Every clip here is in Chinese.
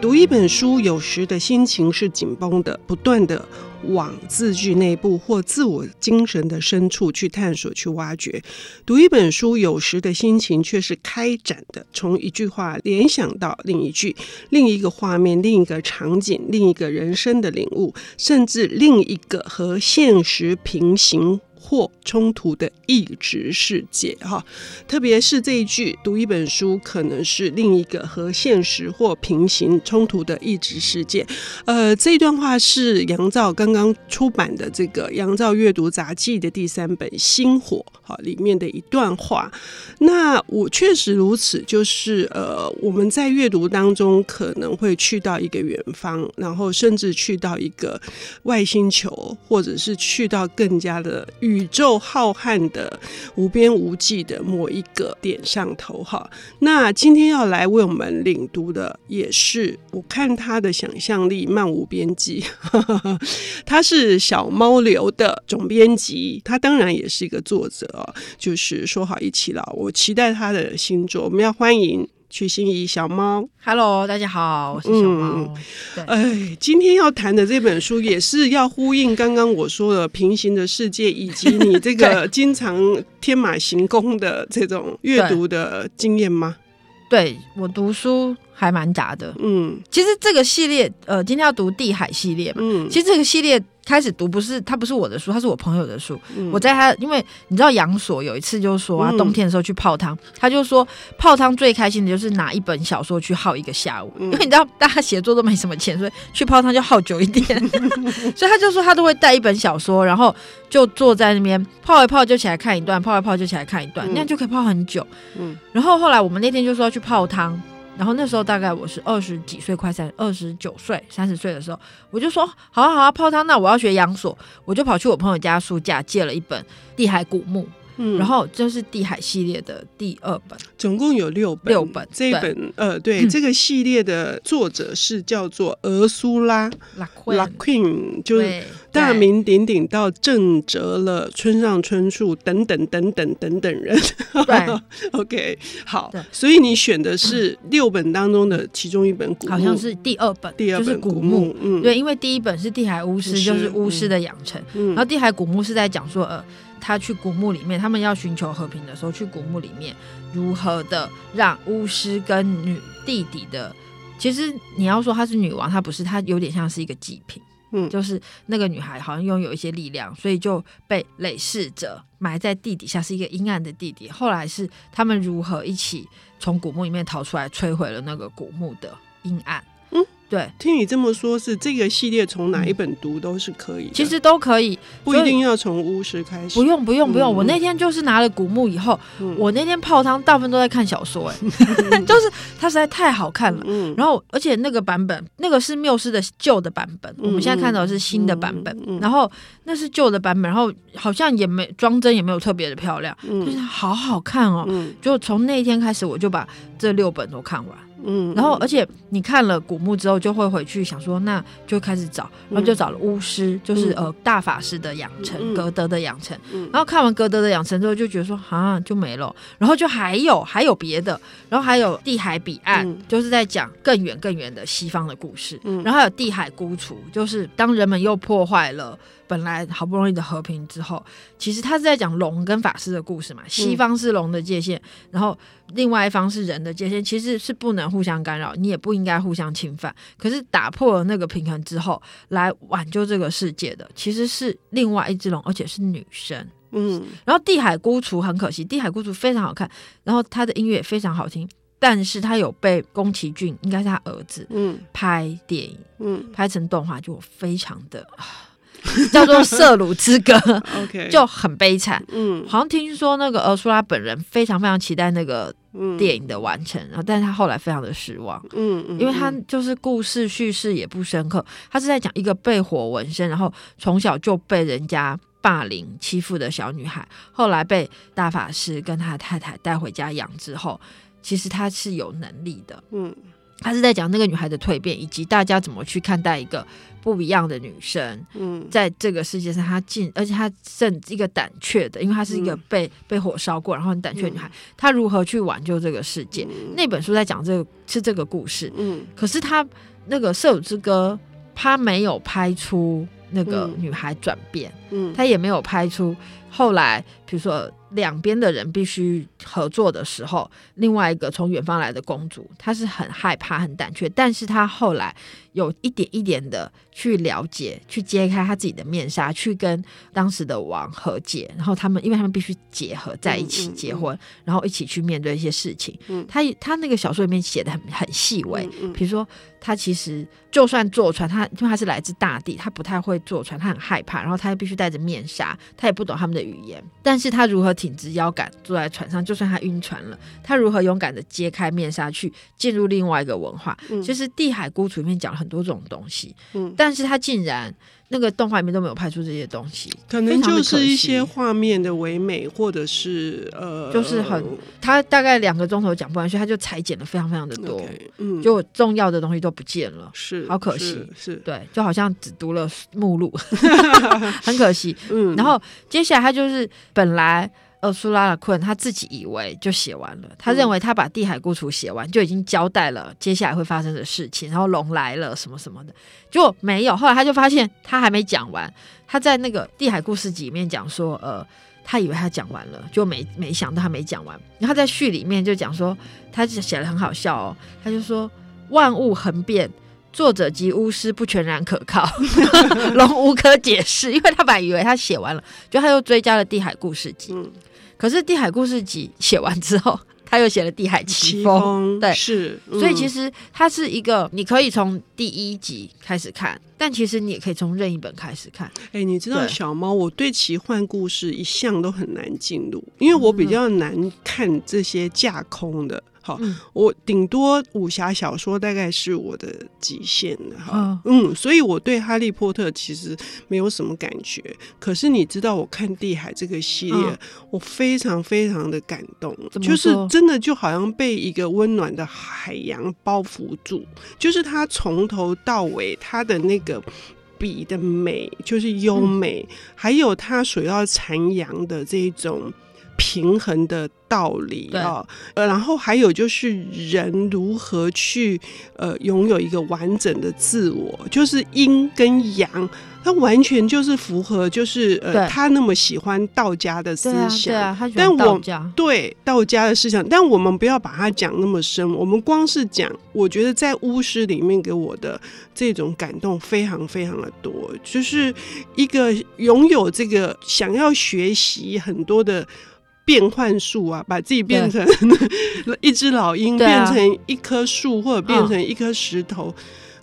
读一本书，有时的心情是紧绷的，不断的往字句内部或自我精神的深处去探索、去挖掘；读一本书，有时的心情却是开展的，从一句话联想到另一句、另一个画面、另一个场景、另一个人生的领悟，甚至另一个和现实平行。或冲突的异质世界，哈，特别是这一句，读一本书可能是另一个和现实或平行冲突的异质世界。呃，这段话是杨照刚刚出版的这个《杨照阅读杂记》的第三本《星火》哈里面的一段话。那我确实如此，就是呃，我们在阅读当中可能会去到一个远方，然后甚至去到一个外星球，或者是去到更加的远。宇宙浩瀚的无边无际的某一个点上头哈，那今天要来为我们领读的也是，我看他的想象力漫无边际，他是小猫流的总编辑，他当然也是一个作者，就是说好一起了，我期待他的新作，我们要欢迎。瞿欣怡小猫，Hello，大家好，我是小猫。嗯、哎，今天要谈的这本书也是要呼应刚刚我说的平行的世界，以及你这个 经常天马行空的这种阅读的经验吗？对，我读书还蛮杂的。嗯，其实这个系列，呃，今天要读地海系列嘛。嗯，其实这个系列。开始读不是，他不是我的书，他是我朋友的书。嗯、我在他，因为你知道杨所有一次就说啊，冬天的时候去泡汤，嗯、他就说泡汤最开心的就是拿一本小说去耗一个下午，嗯、因为你知道大家写作都没什么钱，所以去泡汤就耗久一点。所以他就说他都会带一本小说，然后就坐在那边泡一泡就起来看一段，泡一泡就起来看一段，嗯、那样就可以泡很久。嗯，然后后来我们那天就说要去泡汤。然后那时候大概我是二十几岁，快三二十九岁、三十岁的时候，我就说好啊好啊，泡汤，那我要学养锁，我就跑去我朋友家书架借了一本《地海古墓》。嗯，然后这是地海系列的第二本，总共有六本。六本，这一本对。呃，对，嗯、这个系列的作者是叫做俄苏拉。拉奎，就是大名鼎鼎到正折了村上春树等等等等等等人。对，OK，好，对。所以你选的是六本当中的其中一本古墓，好像是第二本，第二本古墓。古墓嗯，对，因为第一本是地海巫师，就是巫师的养成，嗯、然后地海古墓是在讲说呃。他去古墓里面，他们要寻求和平的时候，去古墓里面如何的让巫师跟女弟弟的，其实你要说她是女王，她不是，她有点像是一个祭品，嗯，就是那个女孩好像拥有一些力量，所以就被累世者埋在地底下，是一个阴暗的地底。后来是他们如何一起从古墓里面逃出来，摧毁了那个古墓的阴暗。对，听你这么说，是这个系列从哪一本读都是可以的，其实都可以，不一定要从巫师开始。不用，不用，不用。我那天就是拿了古墓以后，我那天泡汤大部分都在看小说，哎，就是它实在太好看了。然后，而且那个版本，那个是缪斯的旧的版本，我们现在看到的是新的版本。然后那是旧的版本，然后好像也没装帧，也没有特别的漂亮，就是好好看哦。就从那一天开始，我就把这六本都看完。嗯，然后而且你看了古墓之后，就会回去想说，那就开始找，然后就找了巫师，嗯、就是呃大法师的养成，嗯、格德的养成。嗯、然后看完格德的养成之后，就觉得说啊就没了。然后就还有还有别的，然后还有地海彼岸，嗯、就是在讲更远更远的西方的故事。嗯、然后还有地海孤雏，就是当人们又破坏了。本来好不容易的和平之后，其实他是在讲龙跟法师的故事嘛。西方是龙的界限，嗯、然后另外一方是人的界限，其实是不能互相干扰，你也不应该互相侵犯。可是打破了那个平衡之后，来挽救这个世界的，其实是另外一只龙，而且是女生。嗯，然后地海孤雏很可惜，地海孤雏非常好看，然后他的音乐也非常好听，但是他有被宫崎骏，应该是他儿子，嗯，拍电影，嗯，拍成动画就非常的。叫做《色鲁之歌》，OK，就很悲惨。嗯，好像听说那个俄苏拉本人非常非常期待那个电影的完成，然后但是他后来非常的失望。嗯嗯，因为他就是故事叙事也不深刻，他是在讲一个被火纹身，然后从小就被人家霸凌欺负的小女孩，后来被大法师跟他太太带回家养之后，其实他是有能力的。嗯。他是在讲那个女孩的蜕变，以及大家怎么去看待一个不一样的女生。嗯，在这个世界上，她进，而且她甚一个胆怯的，因为她是一个被、嗯、被火烧过，然后很胆怯的女孩，嗯、她如何去挽救这个世界？嗯、那本书在讲这个是这个故事。嗯，可是她那个《射手之歌》，她没有拍出那个女孩转变。嗯，她也没有拍出后来，比如说。两边的人必须合作的时候，另外一个从远方来的公主，她是很害怕、很胆怯，但是她后来有一点一点的去了解、去揭开她自己的面纱，去跟当时的王和解，然后他们，因为他们必须结合在一起结婚，嗯嗯嗯、然后一起去面对一些事情。嗯，他他那个小说里面写的很很细微，比、如说她其实就算坐船，她因为她是来自大地，她不太会坐船，她很害怕，然后她又必须戴着面纱，她也不懂他们的语言，但是她如何？挺直腰杆坐在船上，就算他晕船了，他如何勇敢的揭开面纱去进入另外一个文化？嗯、其实《地海孤雏》里面讲了很多这种东西，嗯，但是他竟然那个动画里面都没有拍出这些东西，可能就是一些画面的唯美，或者是呃，就是很他大概两个钟头讲不完，所以他就裁剪了非常非常的多，okay, 嗯，就重要的东西都不见了，是好可惜，是，是对，就好像只读了目录，很可惜，嗯，然后接下来他就是本来。厄苏拉·拉昆他自己以为就写完了，他认为他把《地海孤雏》写完就已经交代了接下来会发生的事情，然后龙来了什么什么的，结果没有。后来他就发现他还没讲完，他在那个《地海故事集》里面讲说，呃，他以为他讲完了，就没没想到他没讲完。然后在序里面就讲说，他写得很好笑哦，他就说万物恒变。作者及巫师不全然可靠，龙无可解释，因为他本来以为他写完了，就他又追加了《地海故事集》。可是《地海故事集》写完之后，他又写了《地海奇风》。对，是，所以其实它是一个，你可以从第一集开始看，但其实你也可以从任意本开始看。哎、欸，你知道小猫，我对奇幻故事一向都很难进入，因为我比较难看这些架空的。好，嗯、我顶多武侠小说大概是我的极限了哈，哦、嗯，所以我对哈利波特其实没有什么感觉。可是你知道，我看地海这个系列，哦、我非常非常的感动，就是真的就好像被一个温暖的海洋包覆住，就是它从头到尾它的那个笔的美，就是优美，嗯、还有它所要阐扬的这种。平衡的道理啊，呃，然后还有就是人如何去呃拥有一个完整的自我，就是阴跟阳，它完全就是符合，就是呃他那么喜欢道家的思想，对啊，他但我对道家的思想，但我们不要把它讲那么深，我们光是讲，我觉得在巫师里面给我的这种感动非常非常的多，就是一个拥有这个想要学习很多的。变换术啊，把自己变成 一只老鹰，对变成一棵树，或者变成一颗石头。哦、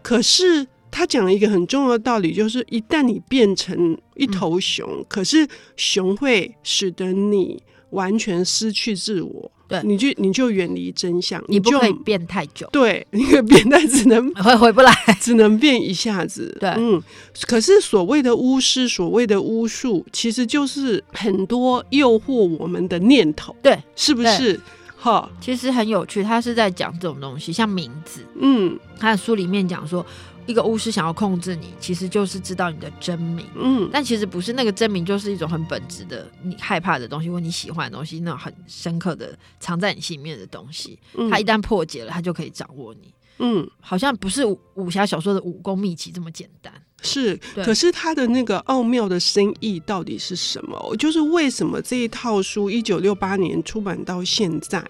可是他讲了一个很重要的道理，就是一旦你变成一头熊，嗯、可是熊会使得你完全失去自我。对，你就你就远离真相，你不可以变太久。对，那个变态只能回回不来，只能变一下子。对，嗯。可是所谓的巫师，所谓的巫术，其实就是很多诱惑我们的念头。对，是不是？哈，其实很有趣，他是在讲这种东西，像名字。嗯，他的书里面讲说。一个巫师想要控制你，其实就是知道你的真名。嗯，但其实不是那个真名，就是一种很本质的你害怕的东西，或你喜欢的东西，那种很深刻的藏在你心里面的东西。嗯，他一旦破解了，它就可以掌握你。嗯，好像不是武武侠小说的武功秘籍这么简单。是，可是他的那个奥妙的深意到底是什么？就是为什么这一套书一九六八年出版到现在？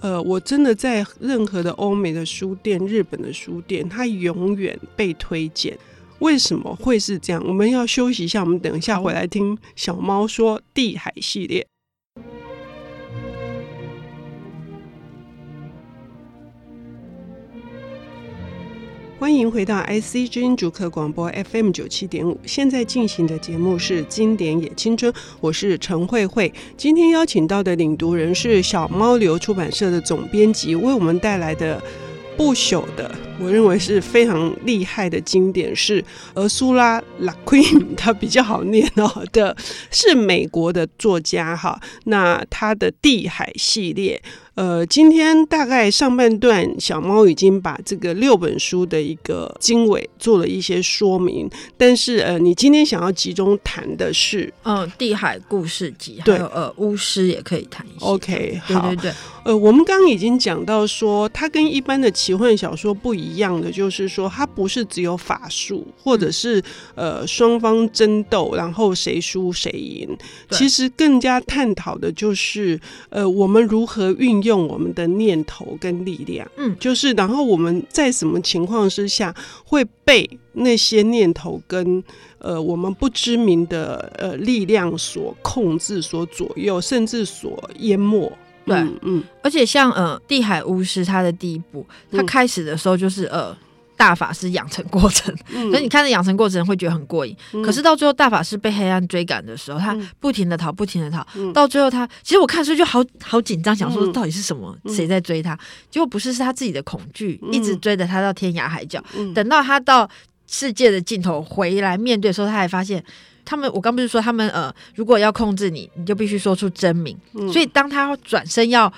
呃，我真的在任何的欧美的书店、日本的书店，它永远被推荐。为什么会是这样？我们要休息一下，我们等一下回来听小猫说《地海》系列。欢迎回到 IC 之音主客广播 FM 九七点五，现在进行的节目是《经典也青春》，我是陈慧慧。今天邀请到的领读人是小猫流出版社的总编辑，为我们带来的不朽的我认为是非常厉害的经典，是俄苏拉·勒奎因，他比较好念哦的，是美国的作家哈。那他的《地海》系列。呃，今天大概上半段，小猫已经把这个六本书的一个经纬做了一些说明。但是，呃，你今天想要集中谈的是，嗯，《地海故事集》，还有呃，巫师也可以谈一下。OK，好，对对对。呃，我们刚刚已经讲到说，它跟一般的奇幻小说不一样的，就是说，它不是只有法术，或者是呃双方争斗，然后谁输谁赢。其实更加探讨的就是，呃，我们如何运。用我们的念头跟力量，嗯，就是然后我们在什么情况之下会被那些念头跟呃我们不知名的呃力量所控制、所左右，甚至所淹没。对，嗯，嗯，而且像呃地海巫师他的第一部，他开始的时候就是呃。大法师养成过程，嗯、所以你看着养成过程会觉得很过瘾。嗯、可是到最后，大法师被黑暗追赶的时候，他不停的逃，不停的逃，嗯、到最后他其实我看书就好好紧张，想说到底是什么，谁、嗯、在追他？结果不是，是他自己的恐惧，嗯、一直追着他到天涯海角。嗯、等到他到世界的尽头回来面对的时候，他还发现他们，我刚不是说他们呃，如果要控制你，你就必须说出真名。嗯、所以当他转身要。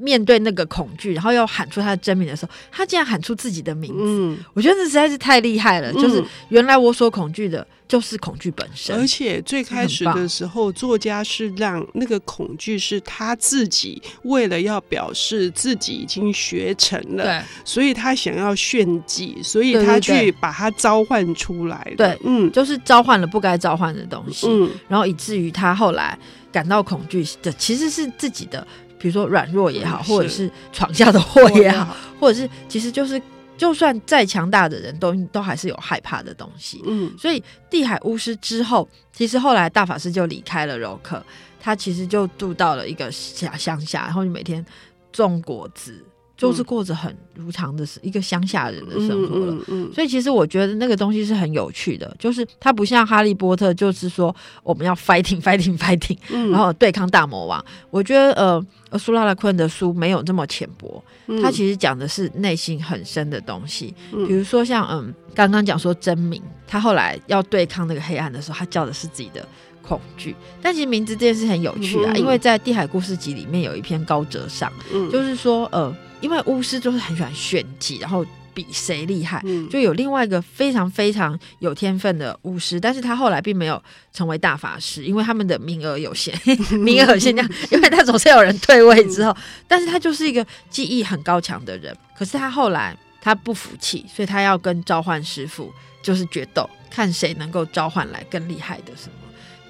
面对那个恐惧，然后要喊出他的真名的时候，他竟然喊出自己的名字。嗯，我觉得这实在是太厉害了。嗯、就是原来我所恐惧的，就是恐惧本身。而且最开始的时候，作家是让那个恐惧是他自己为了要表示自己已经学成了，对，所以他想要炫技，所以他去把它召唤出来。对，嗯，就是召唤了不该召唤的东西。嗯，然后以至于他后来感到恐惧的，其实是自己的。比如说软弱也好，或者是闯下的祸也好，或者是其实就是就算再强大的人都都还是有害怕的东西。嗯，所以地海巫师之后，其实后来大法师就离开了柔克，他其实就住到了一个小乡下，然后就每天种果子。就是过着很如常的一个乡下人的生活了，嗯嗯嗯、所以其实我觉得那个东西是很有趣的，就是它不像哈利波特，就是说我们要 fighting fighting fighting，、嗯、然后对抗大魔王。我觉得呃，苏拉拉昆的书没有这么浅薄，他其实讲的是内心很深的东西，嗯、比如说像嗯，刚刚讲说真名，他后来要对抗那个黑暗的时候，他叫的是自己的恐惧。但其实名字这件事很有趣啊，嗯、因为在《地海故事集》里面有一篇高哲上，嗯、就是说呃。因为巫师就是很喜欢炫技，然后比谁厉害。嗯、就有另外一个非常非常有天分的巫师，但是他后来并没有成为大法师，因为他们的名额有限，名额有限，这样，因为他总是有人退位之后，但是他就是一个技艺很高强的人。可是他后来他不服气，所以他要跟召唤师傅就是决斗，看谁能够召唤来更厉害的什么。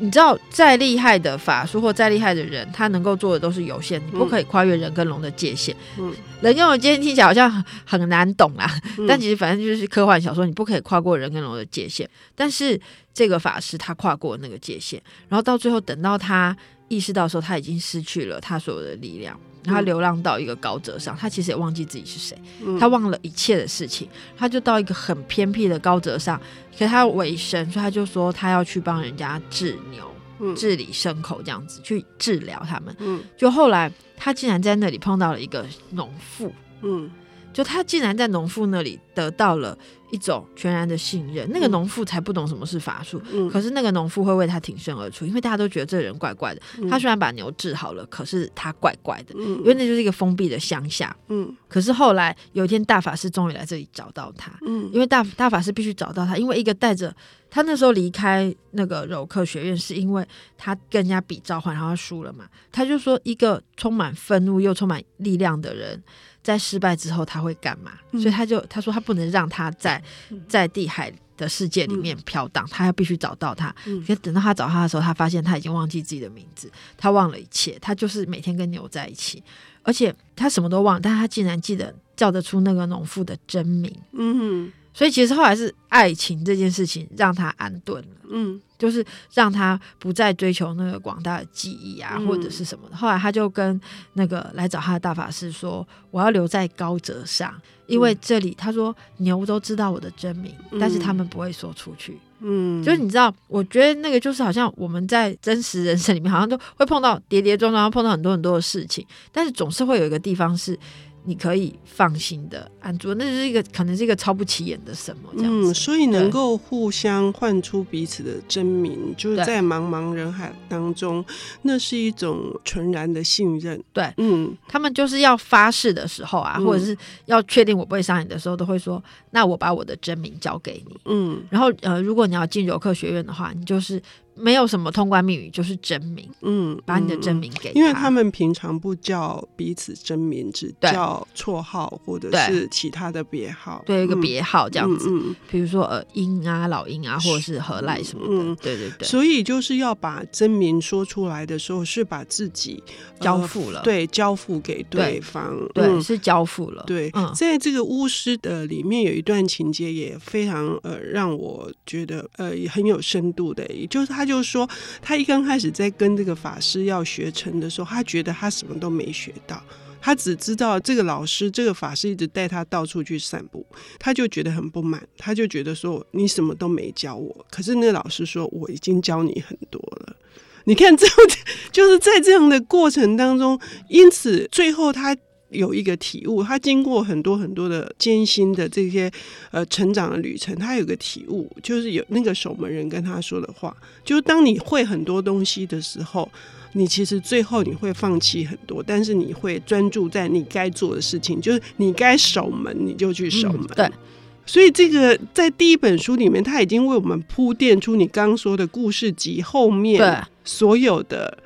你知道，再厉害的法术或再厉害的人，他能够做的都是有限，你不可以跨越人跟龙的界限。嗯，人跟龙界限听起来好像很很难懂啊，嗯、但其实反正就是科幻小说，你不可以跨过人跟龙的界限。但是这个法师他跨过那个界限，然后到最后等到他意识到说，他已经失去了他所有的力量。他流浪到一个高者上，他其实也忘记自己是谁，他忘了一切的事情，他就到一个很偏僻的高者上，可是他为生，所以他就说他要去帮人家治牛、治理牲口这样子去治疗他们。就后来他竟然在那里碰到了一个农妇，就他竟然在农妇那里得到了。一种全然的信任，那个农妇才不懂什么是法术，嗯、可是那个农妇会为他挺身而出，因为大家都觉得这人怪怪的。嗯、他虽然把牛治好了，可是他怪怪的，嗯、因为那就是一个封闭的乡下。嗯，可是后来有一天，大法师终于来这里找到他。嗯，因为大大法师必须找到他，因为一个带着他那时候离开那个柔克学院，是因为他跟人家比召唤，然后他输了嘛。他就说，一个充满愤怒又充满力量的人。在失败之后他会干嘛？嗯、所以他就他说他不能让他在在地海的世界里面飘荡，嗯、他要必须找到他。嗯，等到他找他的时候，他发现他已经忘记自己的名字，他忘了一切，他就是每天跟牛在一起，而且他什么都忘，但他竟然记得叫得出那个农妇的真名。嗯哼，所以其实后来是爱情这件事情让他安顿了。嗯。就是让他不再追求那个广大的记忆啊，或者是什么的。后来他就跟那个来找他的大法师说：“我要留在高泽上，因为这里他说牛都知道我的真名，但是他们不会说出去。”嗯，就是你知道，我觉得那个就是好像我们在真实人生里面，好像都会碰到跌跌撞撞，碰到很多很多的事情，但是总是会有一个地方是你可以放心的安住，那是一个可能是一个超不起眼的什么这样子。嗯，所以能够互相唤出彼此的真名，就是在茫茫人海当中，那是一种纯然的信任。对，嗯，他们就是要发誓的时候啊，或者是要确定我不会伤你的时候，都会说：“那我把我的真名交给你。”嗯，然后呃，如果你要进游客学院的话，你就是。没有什么通关密语，就是真名。嗯，把你的真名给他。因为他们平常不叫彼此真名，只叫绰号或者是其他的别号。对，一个别号这样子。嗯，比如说呃，英啊，老英啊，或者是何赖什么的。嗯，对对对。所以就是要把真名说出来的时候，是把自己交付了。对，交付给对方。对，是交付了。对，在这个巫师的里面有一段情节也非常呃，让我觉得呃也很有深度的，也就是他。就是说，他一刚开始在跟这个法师要学成的时候，他觉得他什么都没学到，他只知道这个老师、这个法师一直带他到处去散步，他就觉得很不满，他就觉得说你什么都没教我。可是那老师说我已经教你很多了。你看，这就是在这样的过程当中，因此最后他。有一个体悟，他经过很多很多的艰辛的这些呃成长的旅程，他有个体悟，就是有那个守门人跟他说的话，就是当你会很多东西的时候，你其实最后你会放弃很多，但是你会专注在你该做的事情，就是你该守门你就去守门。嗯，对，所以这个在第一本书里面，他已经为我们铺垫出你刚刚说的故事集后面所有的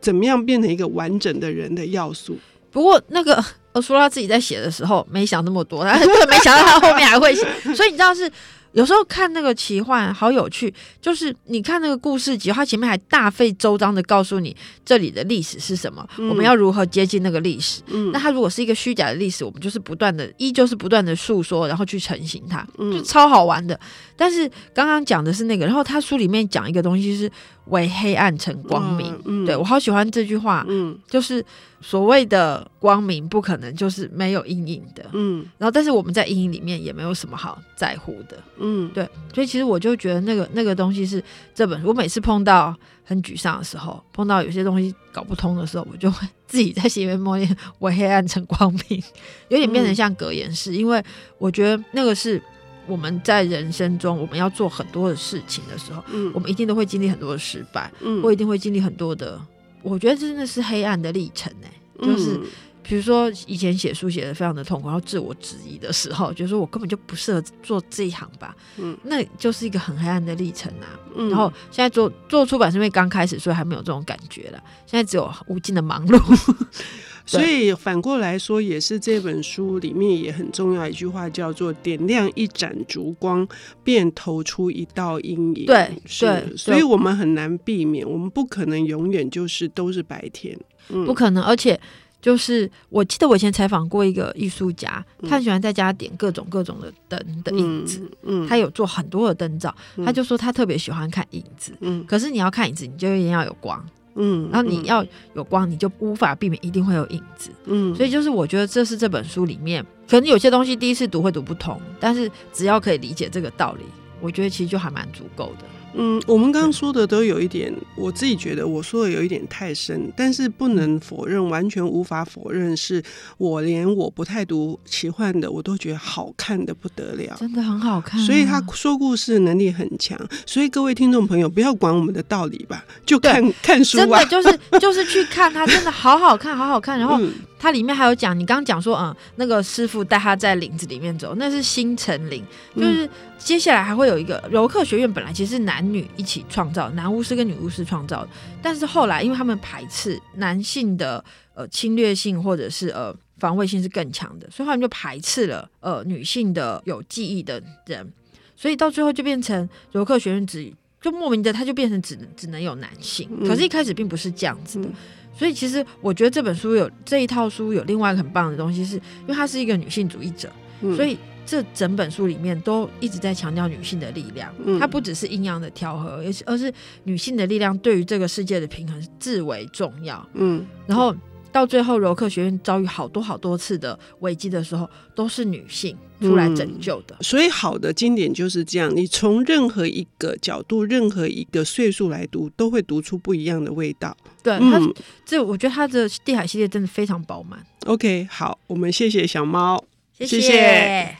怎么样变成一个完整的人的要素。不过那个我说他自己在写的时候没想那么多，他 根本没想到他后面还会写，所以你知道是。有时候看那个奇幻好有趣，就是你看那个故事集，他前面还大费周章的告诉你这里的历史是什么，嗯、我们要如何接近那个历史。嗯，那它如果是一个虚假的历史，我们就是不断的，依旧是不断的诉说，然后去成型它，就超好玩的。但是刚刚讲的是那个，然后他书里面讲一个东西是为黑暗成光明，嗯，对，我好喜欢这句话，嗯，就是所谓的光明不可能就是没有阴影的，嗯，然后但是我们在阴影里面也没有什么好在乎的。嗯，对，所以其实我就觉得那个那个东西是这本书。我每次碰到很沮丧的时候，碰到有些东西搞不通的时候，我就会自己在心里面默念“ 为黑暗成光明”，有点变成像格言式。嗯、因为我觉得那个是我们在人生中我们要做很多的事情的时候，嗯，我们一定都会经历很多的失败，嗯，我一定会经历很多的。我觉得真的是黑暗的历程呢、欸，就是。嗯比如说以前写书写的非常的痛苦，然后自我质疑的时候，觉得说我根本就不适合做这一行吧，嗯，那就是一个很黑暗的历程啊。嗯，然后现在做做出版是因为刚开始，所以还没有这种感觉了。现在只有无尽的忙碌。所以反过来说，也是这本书里面也很重要一句话，叫做“点亮一盏烛光，便投出一道阴影”。对，是，对，所以我们很难避免，我们不可能永远就是都是白天，嗯，不可能，而且。就是我记得我以前采访过一个艺术家，他很喜欢在家点各种各种的灯的影子，嗯，嗯，他有做很多的灯罩，嗯，他就说他特别喜欢看影子，嗯，可是你要看影子，你就一定要有光，嗯，然后你要有光，你就无法避免一定会有影子，嗯，所以就是我觉得这是这本书里面，可能有些东西第一次读会读不通，但是只要可以理解这个道理，我觉得其实就还蛮足够的。嗯，我们刚刚说的都有一点，我自己觉得我说的有一点太深，但是不能否认，完全无法否认，是我连我不太读奇幻的，我都觉得好看的不得了，真的很好看啊。所以他说故事能力很强，所以各位听众朋友不要管我们的道理吧，就看看书啊，真的就是就是去看它，真的好好看，好好看，然后。嗯它里面还有讲，你刚刚讲说，嗯，那个师傅带他在林子里面走，那是星辰林，就是接下来还会有一个柔克学院，本来其实是男女一起创造，男巫师跟女巫师创造的，但是后来因为他们排斥男性的呃侵略性或者是呃防卫性是更强的，所以他们就排斥了呃女性的有记忆的人，所以到最后就变成柔克学院只就莫名的他就变成只能只能有男性，可是一开始并不是这样子的。所以其实我觉得这本书有这一套书有另外一个很棒的东西是，是因为他是一个女性主义者，嗯、所以这整本书里面都一直在强调女性的力量。它不只是阴阳的调和，而是女性的力量对于这个世界的平衡至为重要。嗯，然后到最后柔克学院遭遇好多好多次的危机的时候，都是女性出来拯救的。嗯、所以好的经典就是这样，你从任何一个角度、任何一个岁数来读，都会读出不一样的味道。对，嗯、他这我觉得他的地海系列真的非常饱满。OK，好，我们谢谢小猫，谢谢。谢谢